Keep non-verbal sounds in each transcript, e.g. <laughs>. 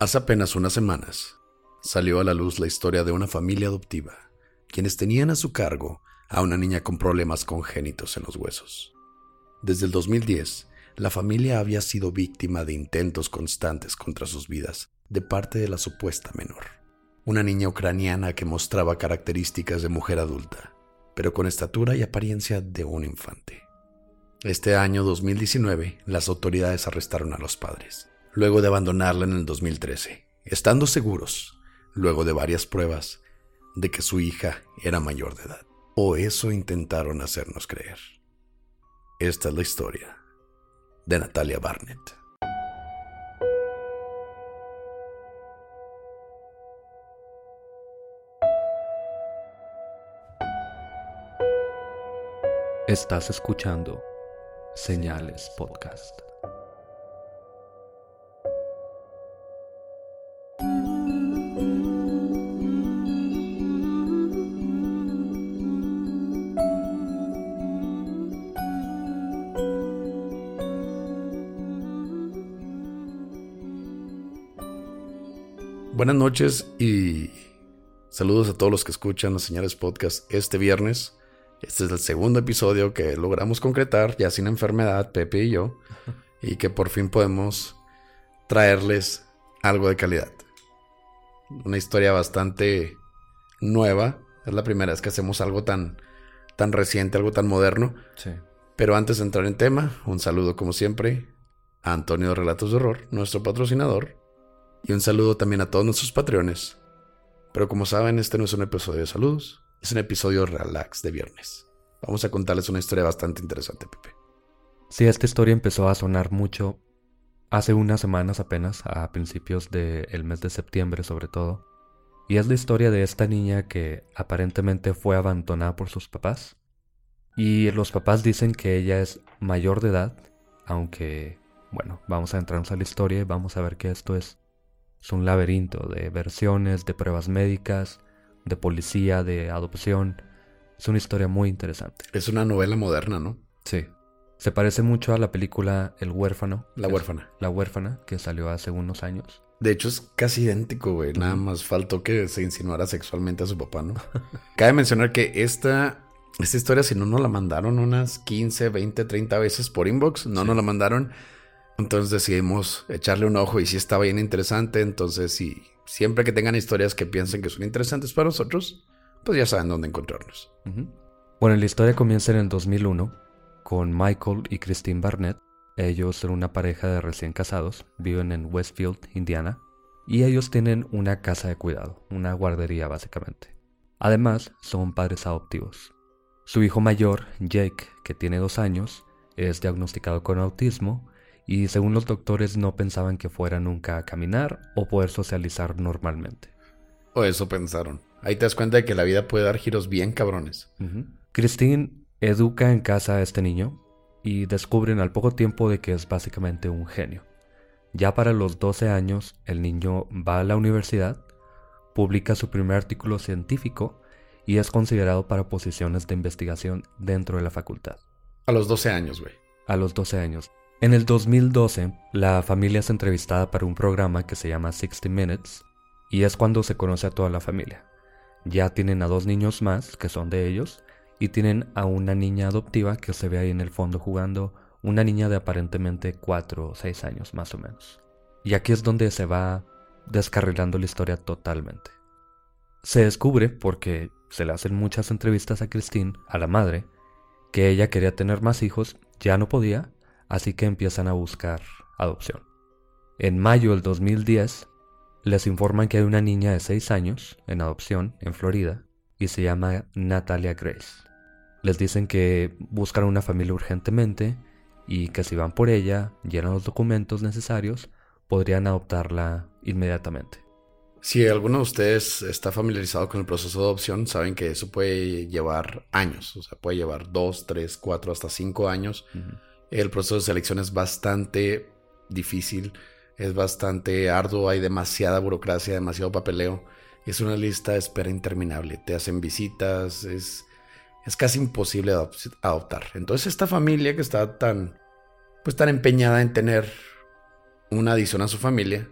Hace apenas unas semanas salió a la luz la historia de una familia adoptiva, quienes tenían a su cargo a una niña con problemas congénitos en los huesos. Desde el 2010, la familia había sido víctima de intentos constantes contra sus vidas de parte de la supuesta menor, una niña ucraniana que mostraba características de mujer adulta, pero con estatura y apariencia de un infante. Este año 2019, las autoridades arrestaron a los padres luego de abandonarla en el 2013, estando seguros, luego de varias pruebas, de que su hija era mayor de edad. O eso intentaron hacernos creer. Esta es la historia de Natalia Barnett. Estás escuchando Señales Podcast. Buenas noches y saludos a todos los que escuchan los señales podcast este viernes. Este es el segundo episodio que logramos concretar ya sin enfermedad, Pepe y yo, <laughs> y que por fin podemos traerles algo de calidad. Una historia bastante nueva. Es la primera vez que hacemos algo tan, tan reciente, algo tan moderno. Sí. Pero antes de entrar en tema, un saludo como siempre a Antonio de Relatos de Horror, nuestro patrocinador, y un saludo también a todos nuestros patreones. Pero como saben, este no es un episodio de saludos, es un episodio relax de viernes. Vamos a contarles una historia bastante interesante, Pepe. Sí, esta historia empezó a sonar mucho hace unas semanas apenas, a principios del mes de septiembre sobre todo. Y es la historia de esta niña que aparentemente fue abandonada por sus papás. Y los papás dicen que ella es mayor de edad, aunque, bueno, vamos a entrarnos a la historia y vamos a ver que esto es es un laberinto de versiones, de pruebas médicas, de policía, de adopción. Es una historia muy interesante. Es una novela moderna, ¿no? Sí. Se parece mucho a la película El huérfano. La huérfana. La huérfana, que salió hace unos años. De hecho, es casi idéntico, güey. Nada más faltó que se insinuara sexualmente a su papá, ¿no? <laughs> Cabe mencionar que esta, esta historia, si no nos la mandaron unas 15, 20, 30 veces por inbox, no nos la mandaron entonces decidimos echarle un ojo y si estaba bien interesante. Entonces, si siempre que tengan historias que piensen que son interesantes para nosotros, pues ya saben dónde encontrarnos. Bueno, la historia comienza en el 2001 con Michael y Christine Barnett. Ellos son una pareja de recién casados, viven en Westfield, Indiana, y ellos tienen una casa de cuidado, una guardería básicamente. Además, son padres adoptivos. Su hijo mayor, Jake, que tiene dos años, es diagnosticado con autismo y según los doctores no pensaban que fuera nunca a caminar o poder socializar normalmente. O eso pensaron. Ahí te das cuenta de que la vida puede dar giros bien cabrones. Christine educa en casa a este niño y descubren al poco tiempo de que es básicamente un genio. Ya para los 12 años, el niño va a la universidad, publica su primer artículo científico y es considerado para posiciones de investigación dentro de la facultad. A los 12 años, güey. A los 12 años. En el 2012, la familia es entrevistada para un programa que se llama 60 Minutes y es cuando se conoce a toda la familia. Ya tienen a dos niños más que son de ellos y tienen a una niña adoptiva que se ve ahí en el fondo jugando, una niña de aparentemente 4 o 6 años más o menos. Y aquí es donde se va descarrilando la historia totalmente. Se descubre, porque se le hacen muchas entrevistas a Christine, a la madre, que ella quería tener más hijos, ya no podía, así que empiezan a buscar adopción. En mayo del 2010, les informan que hay una niña de 6 años en adopción en Florida y se llama Natalia Grace. Les dicen que buscan una familia urgentemente y que si van por ella, llenan los documentos necesarios, podrían adoptarla inmediatamente. Si alguno de ustedes está familiarizado con el proceso de adopción, saben que eso puede llevar años, o sea, puede llevar dos, tres, cuatro, hasta cinco años. El proceso de selección es bastante difícil, es bastante arduo, hay demasiada burocracia, demasiado papeleo. Es una lista de espera interminable. Te hacen visitas, es, es casi imposible adoptar. Entonces esta familia que está tan, pues tan empeñada en tener una adición a su familia.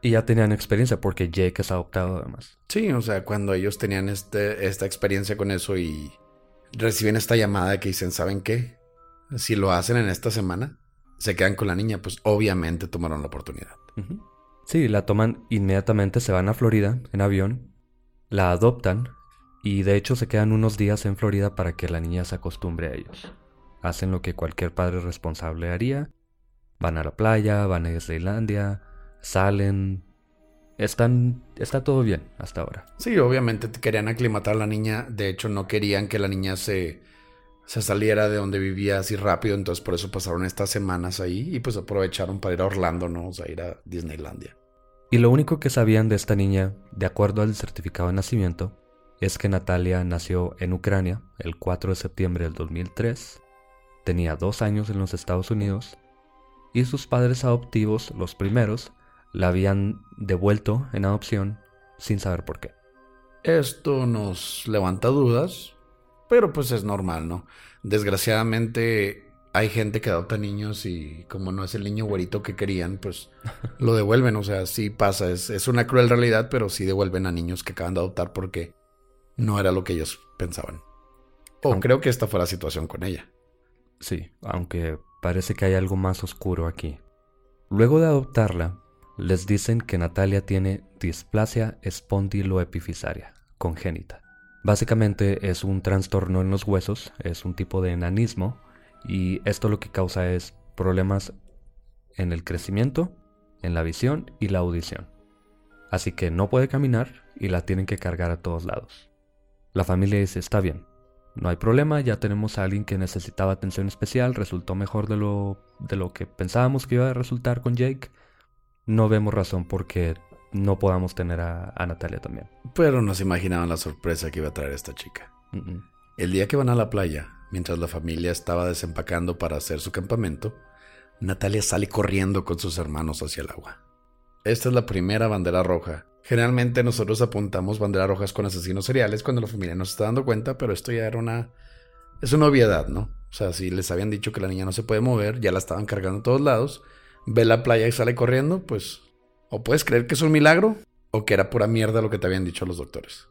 Y ya tenían experiencia porque Jake es adoptado además. Sí, o sea, cuando ellos tenían este, esta experiencia con eso y reciben esta llamada que dicen, ¿saben qué? Si lo hacen en esta semana, se quedan con la niña, pues obviamente tomaron la oportunidad. Sí, la toman inmediatamente, se van a Florida en avión, la adoptan y de hecho se quedan unos días en Florida para que la niña se acostumbre a ellos. Hacen lo que cualquier padre responsable haría. Van a la playa, van a Islandia, salen. Están, está todo bien hasta ahora. Sí, obviamente querían aclimatar a la niña. De hecho, no querían que la niña se, se saliera de donde vivía así rápido. Entonces, por eso pasaron estas semanas ahí y pues aprovecharon para ir a Orlando, ¿no? O sea, ir a Disneylandia. Y lo único que sabían de esta niña, de acuerdo al certificado de nacimiento, es que Natalia nació en Ucrania el 4 de septiembre del 2003, tenía dos años en los Estados Unidos y sus padres adoptivos, los primeros, la habían devuelto en adopción sin saber por qué. Esto nos levanta dudas, pero pues es normal, ¿no? Desgraciadamente hay gente que adopta niños y como no es el niño güerito que querían, pues <laughs> lo devuelven. O sea, sí pasa, es, es una cruel realidad, pero sí devuelven a niños que acaban de adoptar porque no era lo que ellos pensaban. O creo que esta fue la situación con ella. Sí, aunque parece que hay algo más oscuro aquí. Luego de adoptarla, les dicen que Natalia tiene displasia espondiloepifisaria congénita. Básicamente es un trastorno en los huesos, es un tipo de enanismo y esto lo que causa es problemas en el crecimiento, en la visión y la audición. Así que no puede caminar y la tienen que cargar a todos lados. La familia dice, está bien, no hay problema, ya tenemos a alguien que necesitaba atención especial, resultó mejor de lo, de lo que pensábamos que iba a resultar con Jake. No vemos razón por qué no podamos tener a, Natalia también. Pero no se imaginaban la sorpresa que iba a traer esta chica. El día que van a la playa, Mientras la familia estaba desempacando para hacer su campamento, Natalia sale corriendo con sus hermanos hacia el agua. Esta es la primera bandera roja. Generalmente nosotros apuntamos banderas rojas con asesinos seriales cuando la familia no se está dando cuenta, pero esto ya era una... Es una obviedad, ¿no? O sea, si les habían dicho que la niña no se puede mover, ya la estaban cargando a todos lados, ve la playa y sale corriendo, pues o puedes creer que es un milagro o que era pura mierda lo que te habían dicho los doctores.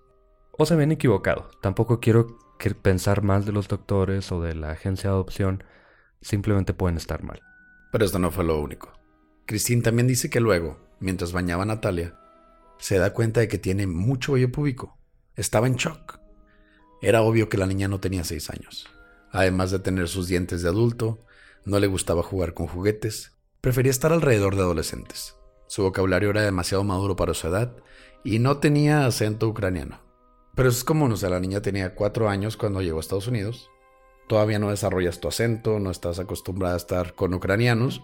O se ven equivocado. Tampoco quiero que pensar mal de los doctores o de la agencia de adopción, simplemente pueden estar mal. Pero esto no fue lo único. Christine también dice que luego, mientras bañaba a Natalia, se da cuenta de que tiene mucho vello púbico. Estaba en shock. Era obvio que la niña no tenía seis años. Además de tener sus dientes de adulto, no le gustaba jugar con juguetes, prefería estar alrededor de adolescentes. Su vocabulario era demasiado maduro para su edad y no tenía acento ucraniano. Pero es común, o sea, la niña tenía cuatro años cuando llegó a Estados Unidos. Todavía no desarrollas tu acento, no estás acostumbrada a estar con ucranianos.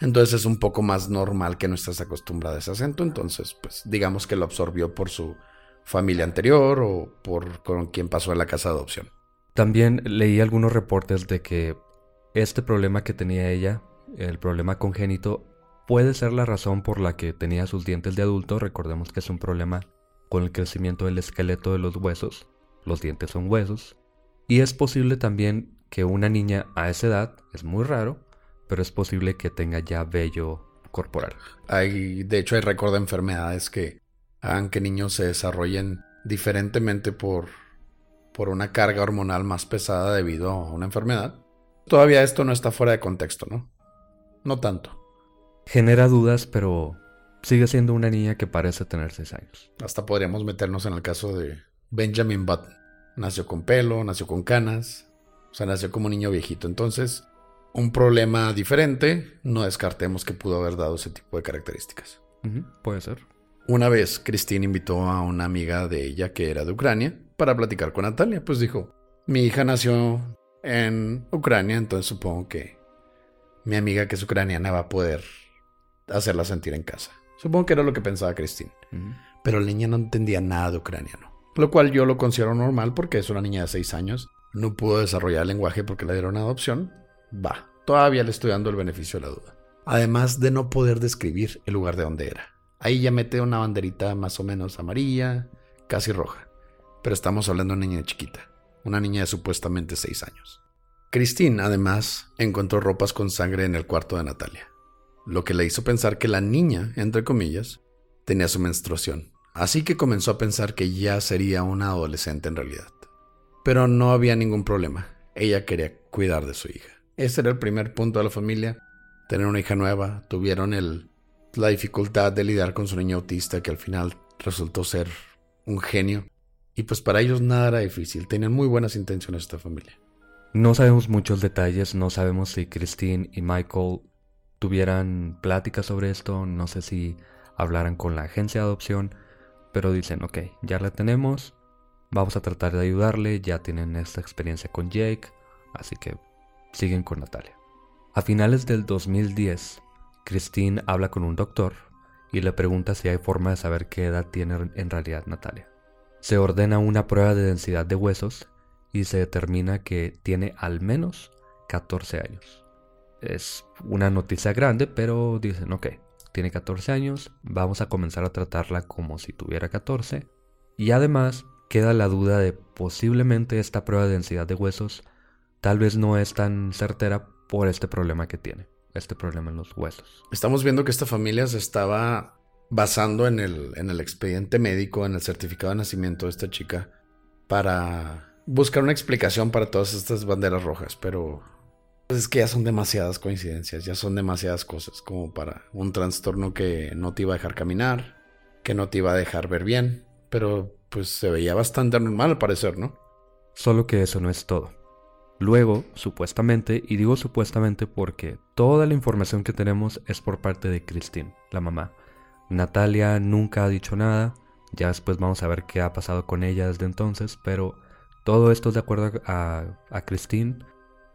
Entonces es un poco más normal que no estás acostumbrada a ese acento. Entonces, pues digamos que lo absorbió por su familia anterior o por con quien pasó en la casa de adopción. También leí algunos reportes de que este problema que tenía ella, el problema congénito, puede ser la razón por la que tenía sus dientes de adulto. Recordemos que es un problema con el crecimiento del esqueleto de los huesos, los dientes son huesos, y es posible también que una niña a esa edad, es muy raro, pero es posible que tenga ya vello corporal. Hay, de hecho, hay récord de enfermedades que hagan que niños se desarrollen diferentemente por, por una carga hormonal más pesada debido a una enfermedad. Todavía esto no está fuera de contexto, ¿no? No tanto. Genera dudas, pero sigue siendo una niña que parece tener 6 años. Hasta podríamos meternos en el caso de Benjamin Button. Nació con pelo, nació con canas, o sea, nació como un niño viejito. Entonces, un problema diferente, no descartemos que pudo haber dado ese tipo de características. puede ser. Una vez, Christine invitó a una amiga de ella que era de Ucrania para platicar con Natalia. Pues dijo, mi hija nació en Ucrania, entonces supongo que mi amiga que es ucraniana va a poder hacerla sentir en casa. Supongo que era lo que pensaba Christine. Pero la niña no entendía nada de ucraniano. Lo cual yo lo considero normal porque es una niña de 6 años. No pudo desarrollar el lenguaje porque la dieron adopción. Va, todavía le estoy dando el beneficio de la duda. Además de no poder describir el lugar de donde era. Ahí ya mete una banderita más o menos amarilla, casi roja. Pero estamos hablando de una niña chiquita, una niña de supuestamente 6 años. Christine, además, encontró ropas con sangre en el cuarto de Natalia, lo que le hizo pensar que la niña, entre comillas, tenía su menstruación. Así que comenzó a pensar que ya sería una adolescente en realidad. Pero no había ningún problema. Ella quería cuidar de su hija. Ese era el primer punto de la familia. Tener una hija nueva. Tuvieron el la dificultad de lidiar con su niño autista que al final resultó ser un genio. Y pues para ellos nada era difícil, tenían muy buenas intenciones esta familia. No sabemos muchos detalles, no sabemos si Christine y Michael tuvieran pláticas sobre esto, no sé si hablaran con la agencia de adopción, pero dicen, ok, ya la tenemos, vamos a tratar de ayudarle, ya tienen esta experiencia con Jake, así que siguen con Natalia. A finales del 2010, Christine habla con un doctor y le pregunta si hay forma de saber qué edad tiene en realidad Natalia. Se ordena una prueba de densidad de huesos y se determina que tiene al menos 14 años. Es una noticia grande, pero dicen, ok, tiene 14 años, vamos a comenzar a tratarla como si tuviera 14. Y además queda la duda de posiblemente esta prueba de densidad de huesos tal vez no es tan certera por este problema que tiene este problema en los huesos. Estamos viendo que esta familia se estaba basando en el, en el expediente médico, en el certificado de nacimiento de esta chica, para buscar una explicación para todas estas banderas rojas, pero pues, es que ya son demasiadas coincidencias, ya son demasiadas cosas como para un trastorno que no te iba a dejar caminar, que no te iba a dejar ver bien, pero pues se veía bastante normal al parecer, ¿no? Solo que eso no es todo. Luego, supuestamente, y digo supuestamente porque toda la información que tenemos es por parte de Christine, la mamá. Natalia nunca ha dicho nada, ya después vamos a ver qué ha pasado con ella desde entonces, pero todo esto es de acuerdo a, a Christine.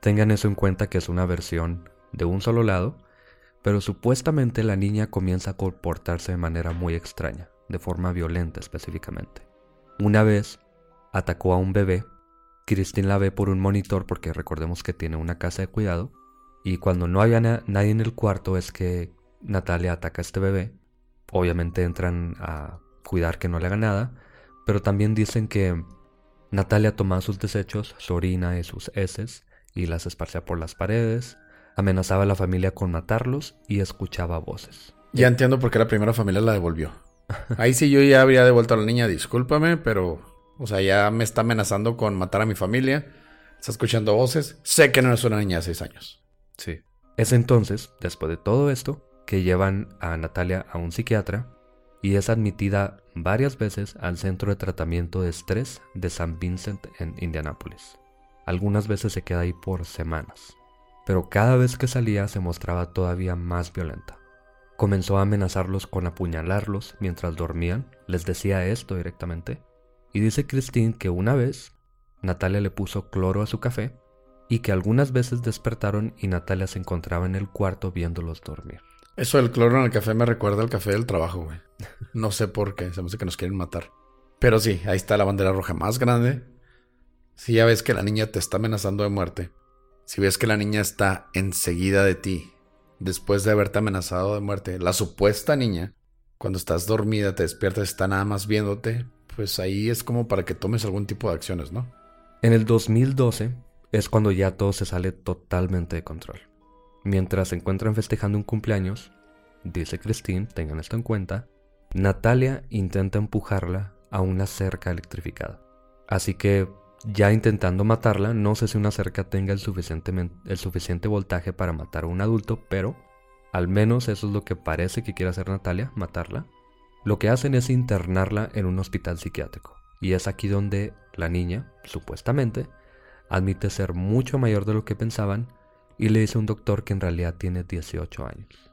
Tengan eso en cuenta que es una versión de un solo lado, pero supuestamente la niña comienza a comportarse de manera muy extraña, de forma violenta específicamente. Una vez atacó a un bebé Christine la ve por un monitor porque recordemos que tiene una casa de cuidado. Y cuando no había nadie en el cuarto es que Natalia ataca a este bebé. Obviamente entran a cuidar que no le haga nada. Pero también dicen que Natalia tomaba sus desechos, su orina y sus heces y las esparcía por las paredes. Amenazaba a la familia con matarlos y escuchaba voces. Ya entiendo por qué la primera familia la devolvió. Ahí sí yo ya habría devuelto a la niña, discúlpame, pero o sea, ya me está amenazando con matar a mi familia. Está escuchando voces. Sé que no es una niña de 6 años. Sí. Es entonces, después de todo esto, que llevan a Natalia a un psiquiatra y es admitida varias veces al centro de tratamiento de estrés de San Vincent en Indianápolis. Algunas veces se queda ahí por semanas, pero cada vez que salía se mostraba todavía más violenta. Comenzó a amenazarlos con apuñalarlos mientras dormían, les decía esto directamente, y dice Christine que una vez Natalia le puso cloro a su café y que algunas veces despertaron y Natalia se encontraba en el cuarto viéndolos dormir. Eso del cloro en el café me recuerda al café del trabajo, güey. No sé por qué, se me hace que nos quieren matar. Pero sí, ahí está la bandera roja más grande. Si ya ves que la niña te está amenazando de muerte, si ves que la niña está enseguida de ti, después de haberte amenazado de muerte, la supuesta niña, cuando estás dormida, te despiertas, está nada más viéndote, pues ahí es como para que tomes algún tipo de acciones, ¿no? En el 2012 es cuando ya todo se sale totalmente de control. Mientras se encuentran festejando un cumpleaños, dice Christine, tengan esto en cuenta, Natalia intenta empujarla a una cerca electrificada. Así que, ya intentando matarla, no sé si una cerca tenga el, el suficiente voltaje para matar a un adulto, pero al menos eso es lo que parece que quiere hacer Natalia, matarla. Lo que hacen es internarla en un hospital psiquiátrico. Y es aquí donde la niña, supuestamente, admite ser mucho mayor de lo que pensaban, y le dice a un doctor que en realidad tiene 18 años.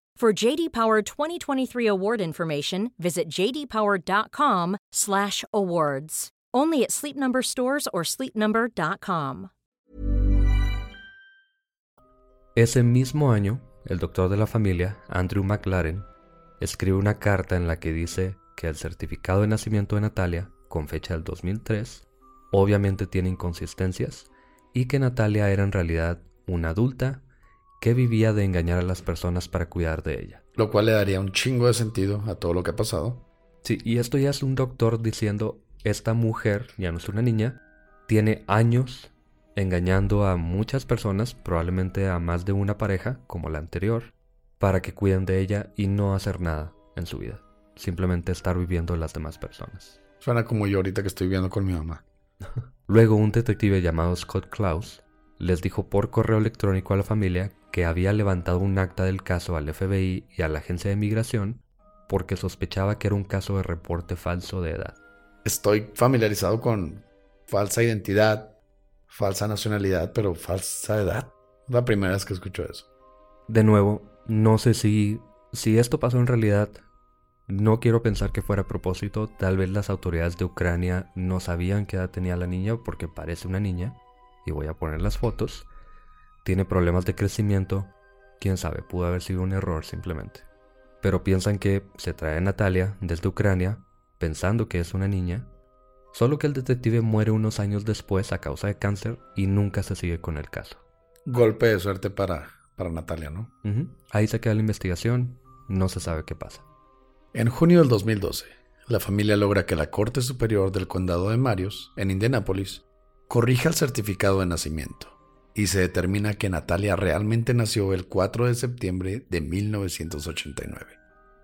For JD Power 2023 award information, visit jdpower.com/awards. Only at Sleep Number stores or sleepnumber.com. Ese mismo año, el doctor de la familia, Andrew McLaren, escribe una carta en la que dice que el certificado de nacimiento de Natalia, con fecha del 2003, obviamente tiene inconsistencias y que Natalia era en realidad una adulta que vivía de engañar a las personas para cuidar de ella. Lo cual le daría un chingo de sentido a todo lo que ha pasado. Sí, y esto ya es un doctor diciendo, esta mujer, ya no es una niña, tiene años engañando a muchas personas, probablemente a más de una pareja, como la anterior, para que cuiden de ella y no hacer nada en su vida. Simplemente estar viviendo las demás personas. Suena como yo ahorita que estoy viviendo con mi mamá. <laughs> Luego un detective llamado Scott Klaus les dijo por correo electrónico a la familia que había levantado un acta del caso al FBI y a la agencia de migración porque sospechaba que era un caso de reporte falso de edad. Estoy familiarizado con falsa identidad, falsa nacionalidad, pero falsa edad. La primera vez que escucho eso. De nuevo, no sé si, si esto pasó en realidad. No quiero pensar que fuera a propósito. Tal vez las autoridades de Ucrania no sabían qué edad tenía la niña porque parece una niña. Y voy a poner las fotos tiene problemas de crecimiento, quién sabe, pudo haber sido un error simplemente. Pero piensan que se trae a Natalia desde Ucrania, pensando que es una niña, solo que el detective muere unos años después a causa de cáncer y nunca se sigue con el caso. Golpe de suerte para, para Natalia, ¿no? Ahí se queda la investigación, no se sabe qué pasa. En junio del 2012, la familia logra que la Corte Superior del Condado de Marios, en Indianápolis, corrija el certificado de nacimiento y se determina que Natalia realmente nació el 4 de septiembre de 1989.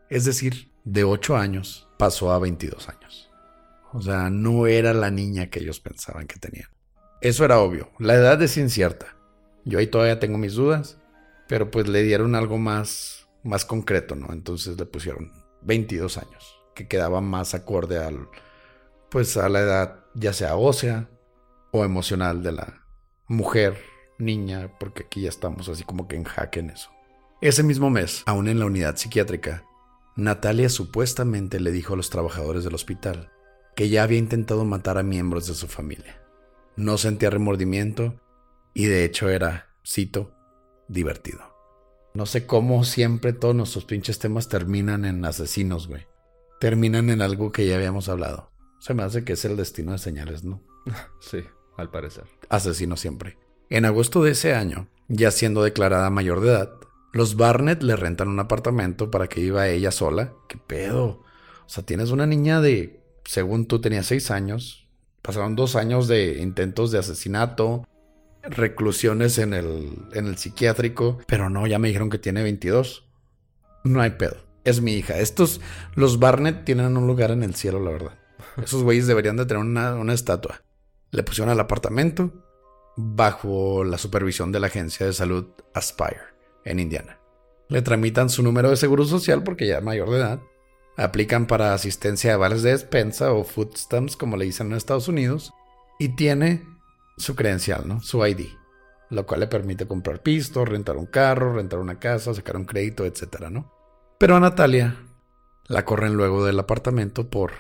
Es decir, de 8 años pasó a 22 años. O sea, no era la niña que ellos pensaban que tenían. Eso era obvio, la edad es incierta. Yo ahí todavía tengo mis dudas, pero pues le dieron algo más, más concreto, ¿no? Entonces le pusieron 22 años, que quedaba más acorde al, pues a la edad ya sea ósea o emocional de la mujer niña, porque aquí ya estamos así como que en jaque en eso. Ese mismo mes, aún en la unidad psiquiátrica, Natalia supuestamente le dijo a los trabajadores del hospital que ya había intentado matar a miembros de su familia. No sentía remordimiento y de hecho era, cito, divertido. No sé cómo siempre todos nuestros pinches temas terminan en asesinos, güey. Terminan en algo que ya habíamos hablado. Se me hace que es el destino de señales, ¿no? <laughs> Sí, al parecer. Asesino siempre. En agosto de ese año, ya siendo declarada mayor de edad, los Barnett le rentan un apartamento para que viva ella sola. ¿Qué pedo? O sea, tienes una niña de, según tú tenías seis años, pasaron dos años de intentos de asesinato, reclusiones en el, en el psiquiátrico, pero no, ya me dijeron que tiene 22. No hay pedo. Es mi hija. Estos, los Barnett tienen un lugar en el cielo, la verdad. Esos güeyes deberían de tener una, una estatua. Le pusieron al apartamento, bajo la supervisión de la agencia de salud Aspire en Indiana. Le tramitan su número de seguro social porque ya es mayor de edad. Aplican para asistencia de vales de despensa o food stamps, como le dicen en Estados Unidos. Y tiene su credencial, ¿no? Su ID. Lo cual le permite comprar pistos, rentar un carro, rentar una casa, sacar un crédito, etcétera, ¿no? Pero a Natalia la corren luego del apartamento por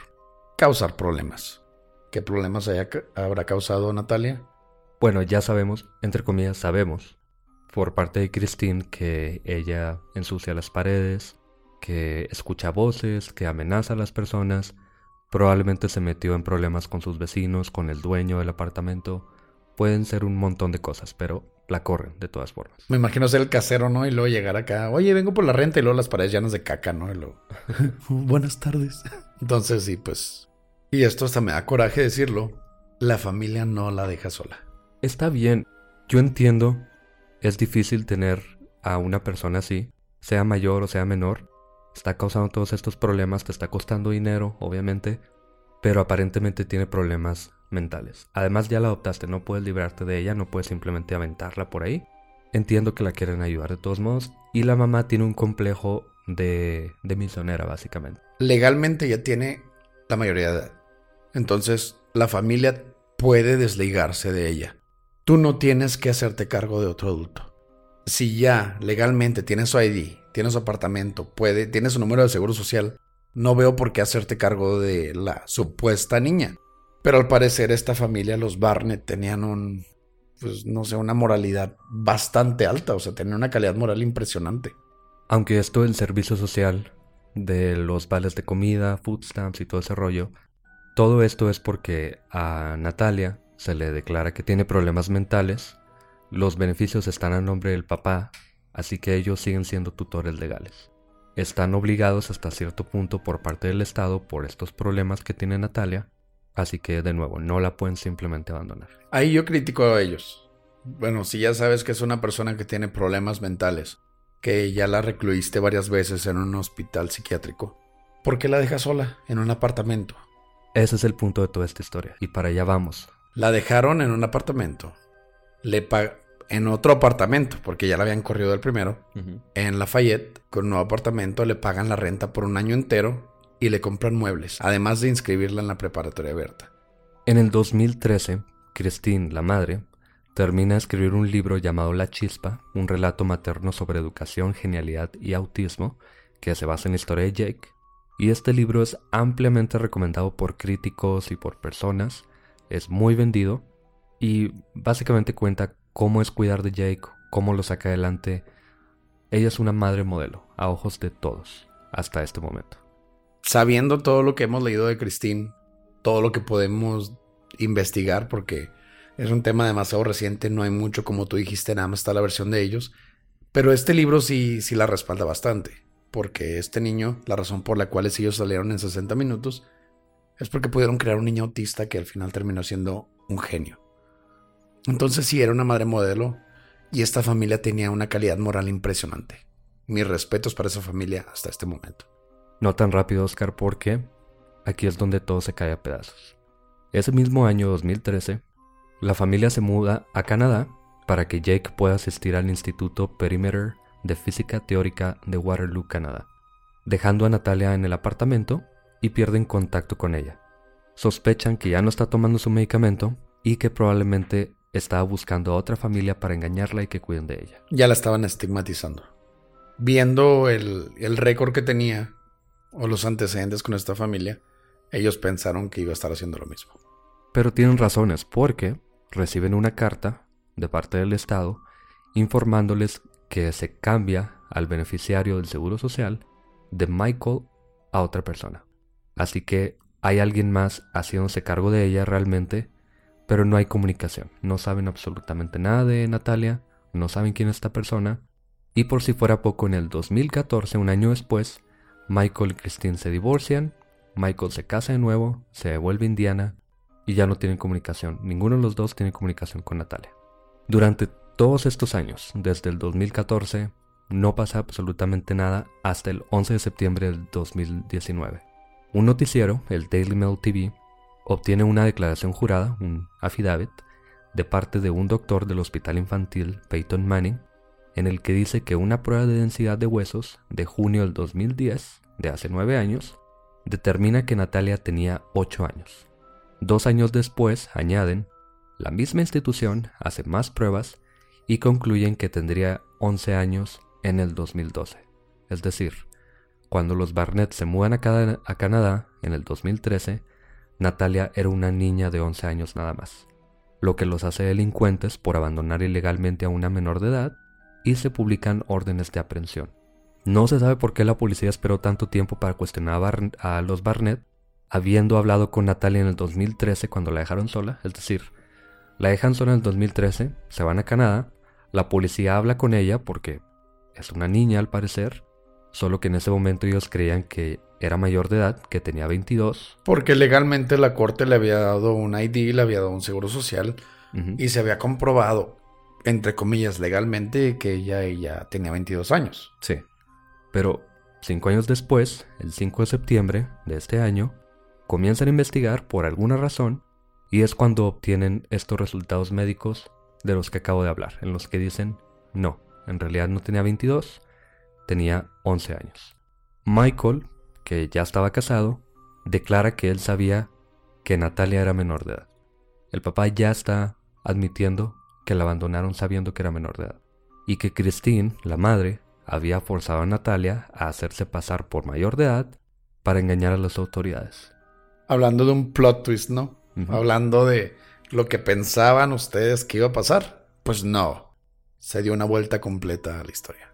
causar problemas. ¿Qué problemas habrá causado Natalia? Bueno, ya sabemos, entre comillas, sabemos por parte de Christine que ella ensucia las paredes, que escucha voces, que amenaza a las personas, probablemente se metió en problemas con sus vecinos, con el dueño del apartamento, pueden ser un montón de cosas, pero la corren de todas formas. Me imagino ser el casero, ¿no? Y luego llegar acá, oye, vengo por la renta y luego las paredes llenas de caca, ¿no? Y luego, <laughs> buenas tardes. <laughs> Entonces, sí, pues... Y esto hasta me da coraje decirlo, la familia no la deja sola está bien, yo entiendo es difícil tener a una persona así, sea mayor o sea menor. Está causando todos estos problemas, te está costando dinero, obviamente, pero aparentemente tiene problemas mentales. Además ya la adoptaste, no puedes librarte de ella, no puedes simplemente aventarla por ahí. Entiendo que la quieren ayudar de todos modos. Y la mamá tiene un complejo de, de misionera, básicamente. Legalmente ya tiene la mayoría de edad. Entonces, la familia puede desligarse de ella. Tú no tienes que hacerte cargo de otro adulto. Si ya legalmente tiene su ID, tiene su apartamento, puede, tiene su número de seguro social, no veo por qué hacerte cargo de la supuesta niña. Pero al parecer esta familia, los Barnett, tenían un, pues no sé, una moralidad bastante alta, o sea, tenían una calidad moral impresionante. Aunque esto del servicio social, de los vales de comida, food stamps y todo ese rollo, todo esto es porque a Natalia se le declara que tiene problemas mentales, los beneficios están a nombre del papá, así que ellos siguen siendo tutores legales. Están obligados hasta cierto punto por parte del Estado por estos problemas que tiene Natalia, así que de nuevo no la pueden simplemente abandonar. Ahí yo critico a ellos. Bueno, si ya sabes que es una persona que tiene problemas mentales, que ya la recluiste varias veces en un hospital psiquiátrico, ¿por qué la dejas sola en un apartamento? Ese es el punto de toda esta historia, y para allá vamos. La dejaron en un apartamento. Le en otro apartamento, porque ya la habían corrido del primero. En Lafayette, con un nuevo apartamento, le pagan la renta por un año entero y le compran muebles, además de inscribirla en la preparatoria abierta. En el 2013, Christine, la madre, termina de escribir un libro llamado La Chispa, un relato materno sobre educación, genialidad y autismo, que se basa en la historia de Jake. Y este libro es ampliamente recomendado por críticos y por personas es muy vendido y básicamente cuenta cómo es cuidar de Jake, cómo lo saca adelante. Ella es una madre modelo, a ojos de todos, hasta este momento. Sabiendo todo lo que hemos leído de Christine, todo lo que podemos investigar, porque es un tema demasiado reciente, no hay mucho, como tú dijiste, nada más está la versión de ellos. Pero este libro sí, sí la respalda bastante, porque este niño, la razón por la cual ellos salieron en 60 minutos, es porque pudieron crear un niño autista que al final terminó siendo un genio. Entonces sí, era una madre modelo y esta familia tenía una calidad moral impresionante. Mis respetos para esa familia hasta este momento. No tan rápido, Oscar, porque aquí es donde todo se cae a pedazos. Ese mismo año 2013, la familia se muda a Canadá para que Jake pueda asistir al Instituto Perimeter de Física Teórica de Waterloo, Canadá, dejando a Natalia en el apartamento y pierden contacto con ella. Sospechan que ya no está tomando su medicamento y que probablemente estaba buscando a otra familia para engañarla y que cuiden de ella. Ya la estaban estigmatizando. Viendo el, el récord que tenía o los antecedentes con esta familia, ellos pensaron que iba a estar haciendo lo mismo. Pero tienen razones porque reciben una carta de parte del Estado informándoles que se cambia al beneficiario del Seguro Social de Michael a otra persona. Así que hay alguien más haciéndose cargo de ella realmente, pero no hay comunicación. No saben absolutamente nada de Natalia, no saben quién es esta persona. Y por si fuera poco, en el 2014, un año después, Michael y Christine se divorcian, Michael se casa de nuevo, se devuelve a Indiana y ya no tienen comunicación. Ninguno de los dos tiene comunicación con Natalia. Durante todos estos años, desde el 2014, no pasa absolutamente nada hasta el 11 de septiembre del 2019. Un noticiero, el Daily Mail TV, obtiene una declaración jurada, un affidavit, de parte de un doctor del hospital infantil Peyton Manning, en el que dice que una prueba de densidad de huesos de junio del 2010, de hace nueve años, determina que Natalia tenía ocho años. Dos años después, añaden, la misma institución hace más pruebas y concluyen que tendría 11 años en el 2012. Es decir, cuando los Barnett se mudan a, Canadá en el 2013, Natalia era una niña de 11 años nada más, lo que los hace delincuentes por abandonar ilegalmente a una menor de edad y se publican órdenes de aprehensión. No se sabe por qué la policía esperó tanto tiempo para cuestionar a, a los Barnett, habiendo hablado con Natalia en el 2013 cuando la dejaron sola, es decir, la dejan sola en el 2013, se van a Canadá, la policía habla con ella porque es una niña al parecer, solo que en ese momento ellos creían que era mayor de edad, que tenía 22. Porque legalmente la corte le había dado un ID, le había dado un seguro social y se había comprobado entre comillas, legalmente que ella, ella tenía 22 años. Sí. Pero cinco años después, el 5 de septiembre de este año, comienzan a investigar por alguna razón y es cuando obtienen estos resultados médicos de los que acabo de hablar, en los que dicen, no, en realidad no tenía 22, tenía 11 años. Michael, que ya estaba casado, declara que él sabía que Natalia era menor de edad. El papá ya está admitiendo que la abandonaron sabiendo que era menor de edad. Y que Christine, la madre, había forzado a Natalia a hacerse pasar por mayor de edad para engañar a las autoridades. Hablando de un plot twist, ¿no? Hablando de lo que pensaban ustedes que iba a pasar. Pues no, se dio una vuelta completa a la historia.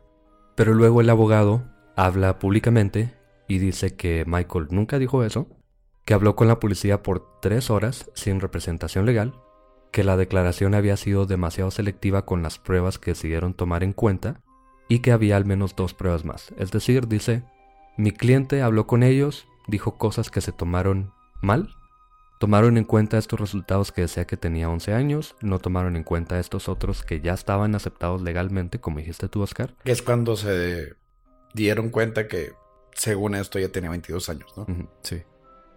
Pero luego el abogado habla públicamente y dice que Michael nunca dijo eso, que habló con la policía por tres horas sin representación legal que la declaración había sido demasiado selectiva con las pruebas que decidieron tomar en cuenta y que había al menos dos pruebas más. Es decir, dice, mi cliente habló con ellos, dijo cosas que se tomaron mal, tomaron en cuenta estos resultados que decía que tenía 11 años, no tomaron en cuenta estos otros que ya estaban aceptados legalmente, como dijiste tú, Oscar. Es cuando se dieron cuenta que, según esto, ya tenía 22 años, ¿no? sí.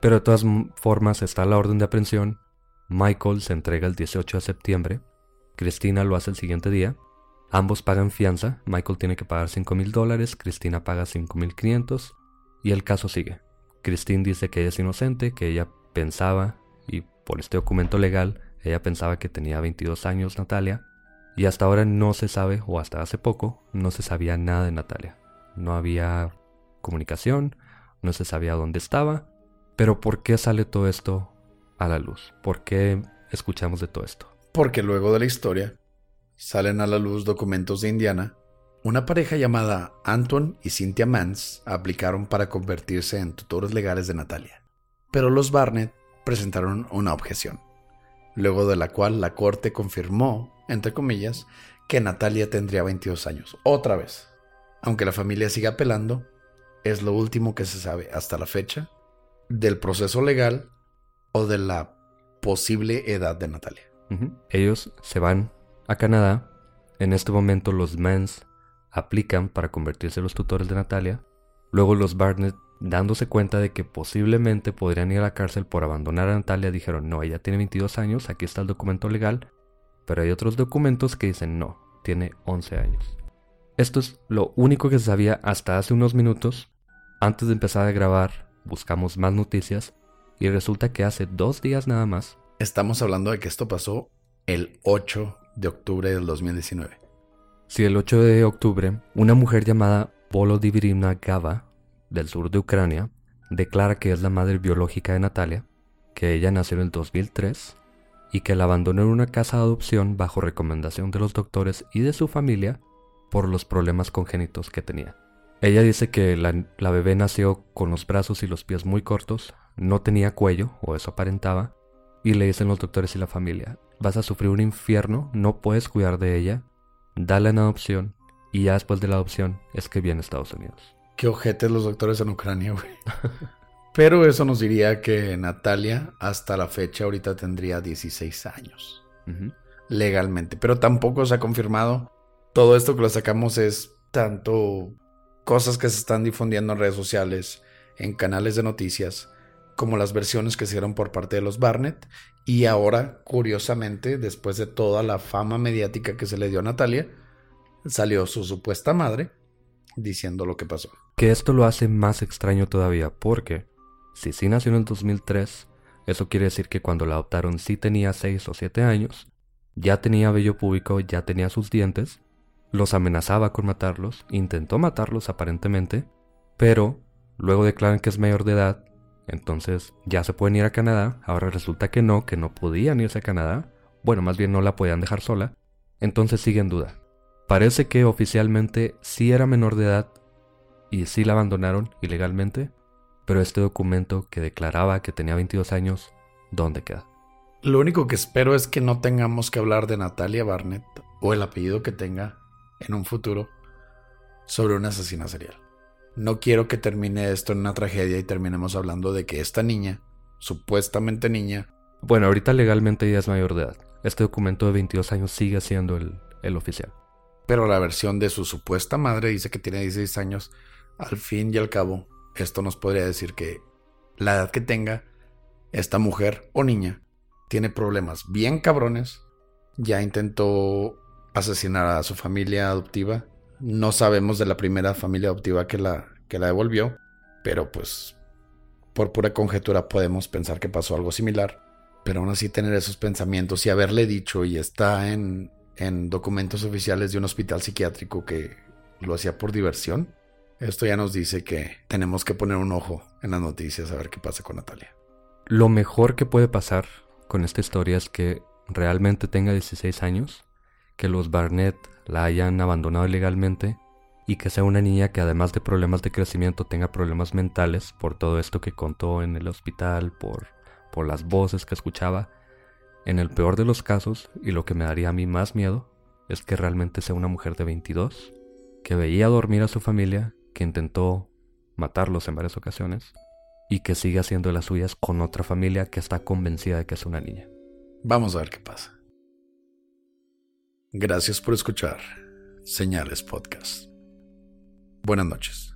Pero de todas formas está la orden de aprehensión Michael se entrega el 18 de septiembre, Cristina lo hace el siguiente día, ambos pagan fianza, Michael tiene que pagar 5 mil dólares, Cristina paga 5 mil 500 y el caso sigue. Christine dice que ella es inocente, que ella pensaba, y por este documento legal, ella pensaba que tenía 22 años Natalia, y hasta ahora no se sabe, o hasta hace poco, no se sabía nada de Natalia. No había comunicación, no se sabía dónde estaba, pero ¿por qué sale todo esto a la luz? ¿Por qué escuchamos de todo esto? Porque luego de la historia salen a la luz documentos de Indiana. Una pareja llamada Anton y Cynthia Mans aplicaron para convertirse en tutores legales de Natalia. Pero los Barnett presentaron una objeción, luego de la cual la corte confirmó, entre comillas, que Natalia tendría 22 años, otra vez. Aunque la familia siga apelando, es lo último que se sabe hasta la fecha del proceso legal o de la posible edad de Natalia. Ellos se van a Canadá. En este momento los Mans aplican para convertirse en los tutores de Natalia. Luego los Barnett, dándose cuenta de que posiblemente podrían ir a la cárcel por abandonar a Natalia, dijeron, no, ella tiene 22 años, aquí está el documento legal. Pero hay otros documentos que dicen, no, tiene 11 años. Esto es lo único que se sabía hasta hace unos minutos. Antes de empezar a grabar, buscamos más noticias y resulta que hace dos días nada más. Estamos hablando de que esto pasó el 8 de octubre del 2019. Sí, el 8 de octubre, una mujer llamada Volodymyrna Gava, del sur de Ucrania, declara que es la madre biológica de Natalia, que ella nació en el 2003 y que la abandonó en una casa de adopción bajo recomendación de los doctores y de su familia por los problemas congénitos que tenía. Ella dice que la, bebé nació con los brazos y los pies muy cortos, no tenía cuello, o eso aparentaba, y le dicen los doctores y la familia, vas a sufrir un infierno, no puedes cuidar de ella, dale en adopción, y ya después de la adopción es que viene a Estados Unidos. Qué ojetes los doctores en Ucrania, güey. Pero eso nos diría que Natalia hasta la fecha ahorita tendría 16 años. Legalmente. Pero tampoco se ha confirmado. Todo esto que lo sacamos es tanto cosas que se están difundiendo en redes sociales, en canales de noticias, como las versiones que se dieron por parte de los Barnett. Y ahora, curiosamente, después de toda la fama mediática que se le dio a Natalia, salió su supuesta madre diciendo lo que pasó. Que esto lo hace más extraño todavía, porque si sí nació en el 2003, eso quiere decir que cuando la adoptaron sí tenía 6 o 7 años, ya tenía vello público, ya tenía sus dientes, los amenazaba con matarlos, intentó matarlos aparentemente, pero luego declaran que es mayor de edad entonces ya se pueden ir a Canadá, ahora resulta que no, que no podían irse a Canadá, bueno, más bien no la podían dejar sola, entonces sigue en duda. Parece que oficialmente sí era menor de edad y sí la abandonaron ilegalmente, pero este documento que declaraba que tenía 22 años, ¿dónde queda? Lo único que espero es que no tengamos que hablar de Natalia Barnett o el apellido que tenga en un futuro sobre una asesina serial. No quiero que termine esto en una tragedia y terminemos hablando de que esta niña, supuestamente niña... Bueno, ahorita legalmente ya es mayor de edad. Este documento de 22 años sigue siendo el, el oficial. Pero la versión de su supuesta madre dice que tiene 16 años. Al fin y al cabo, esto nos podría decir que la edad que tenga esta mujer o niña tiene problemas bien cabrones. Ya intentó asesinar a su familia adoptiva. No sabemos de la primera familia adoptiva que la, que la devolvió, pero pues por pura conjetura podemos pensar que pasó algo similar. Pero aún así tener esos pensamientos y haberle dicho y está en, en documentos oficiales de un hospital psiquiátrico que lo hacía por diversión, esto ya nos dice que tenemos que poner un ojo en las noticias a ver qué pasa con Natalia. Lo mejor que puede pasar con esta historia es que realmente tenga 16 años, que los Barnett la hayan abandonado ilegalmente y que sea una niña que además de problemas de crecimiento tenga problemas mentales por todo esto que contó en el hospital, por, por las voces que escuchaba. En el peor de los casos, y lo que me daría a mí más miedo, es que realmente sea una mujer de 22, que veía dormir a su familia, que intentó matarlos en varias ocasiones, y que sigue haciendo las suyas con otra familia que está convencida de que es una niña. Vamos a ver qué pasa. Gracias por escuchar Señales Podcast. Buenas noches.